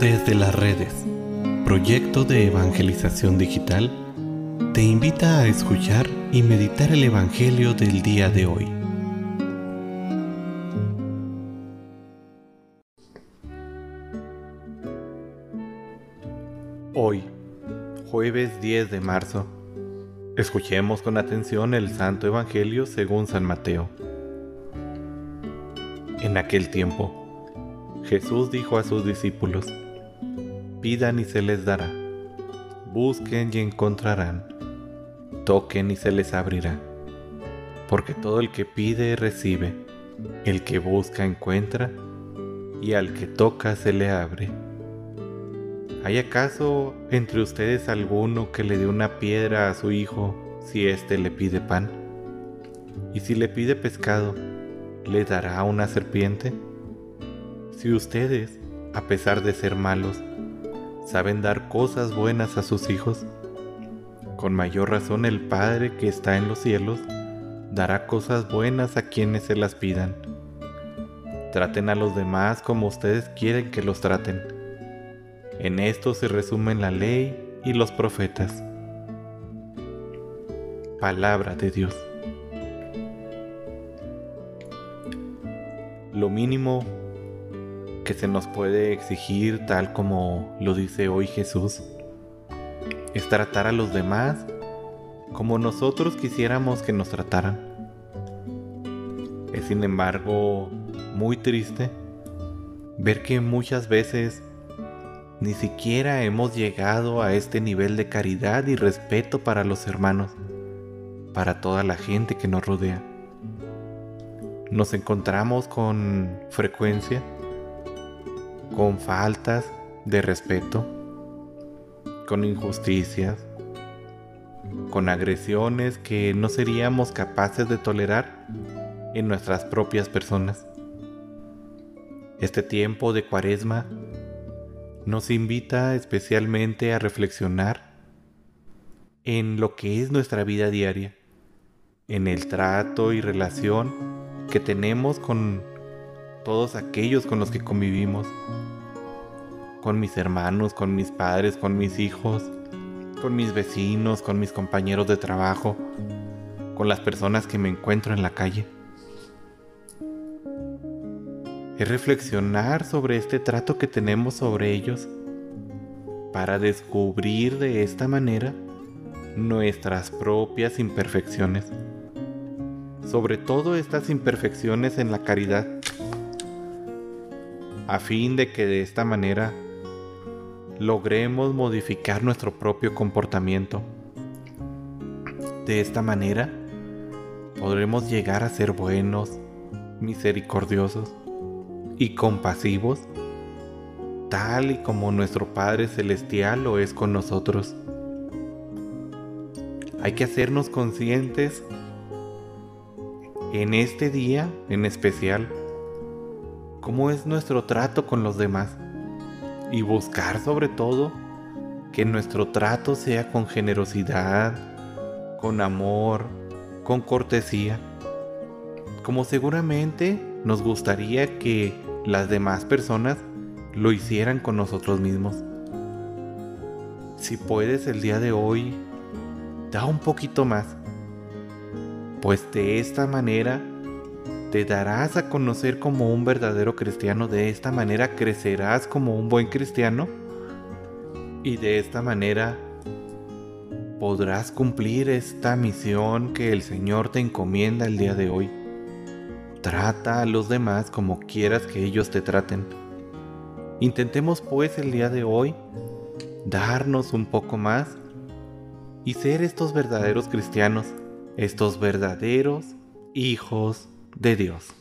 Desde las redes, proyecto de evangelización digital, te invita a escuchar y meditar el Evangelio del día de hoy. Hoy, jueves 10 de marzo, escuchemos con atención el Santo Evangelio según San Mateo. En aquel tiempo, Jesús dijo a sus discípulos, Pidan y se les dará, busquen y encontrarán, toquen y se les abrirá, porque todo el que pide recibe, el que busca encuentra, y al que toca se le abre. ¿Hay acaso entre ustedes alguno que le dé una piedra a su hijo si éste le pide pan? ¿Y si le pide pescado, le dará una serpiente? Si ustedes, a pesar de ser malos, saben dar cosas buenas a sus hijos, con mayor razón el Padre que está en los cielos dará cosas buenas a quienes se las pidan. Traten a los demás como ustedes quieren que los traten. En esto se resumen la ley y los profetas. Palabra de Dios. Lo mínimo que se nos puede exigir tal como lo dice hoy Jesús es tratar a los demás como nosotros quisiéramos que nos trataran. Es sin embargo muy triste ver que muchas veces ni siquiera hemos llegado a este nivel de caridad y respeto para los hermanos, para toda la gente que nos rodea. Nos encontramos con frecuencia con faltas de respeto, con injusticias, con agresiones que no seríamos capaces de tolerar en nuestras propias personas. Este tiempo de cuaresma nos invita especialmente a reflexionar en lo que es nuestra vida diaria, en el trato y relación que tenemos con todos aquellos con los que convivimos, con mis hermanos, con mis padres, con mis hijos, con mis vecinos, con mis compañeros de trabajo, con las personas que me encuentro en la calle. Es reflexionar sobre este trato que tenemos sobre ellos para descubrir de esta manera nuestras propias imperfecciones, sobre todo estas imperfecciones en la caridad a fin de que de esta manera logremos modificar nuestro propio comportamiento. De esta manera podremos llegar a ser buenos, misericordiosos y compasivos, tal y como nuestro Padre Celestial lo es con nosotros. Hay que hacernos conscientes en este día en especial cómo es nuestro trato con los demás y buscar sobre todo que nuestro trato sea con generosidad, con amor, con cortesía, como seguramente nos gustaría que las demás personas lo hicieran con nosotros mismos. Si puedes el día de hoy, da un poquito más, pues de esta manera te darás a conocer como un verdadero cristiano, de esta manera crecerás como un buen cristiano y de esta manera podrás cumplir esta misión que el Señor te encomienda el día de hoy. Trata a los demás como quieras que ellos te traten. Intentemos pues el día de hoy darnos un poco más y ser estos verdaderos cristianos, estos verdaderos hijos de Dios.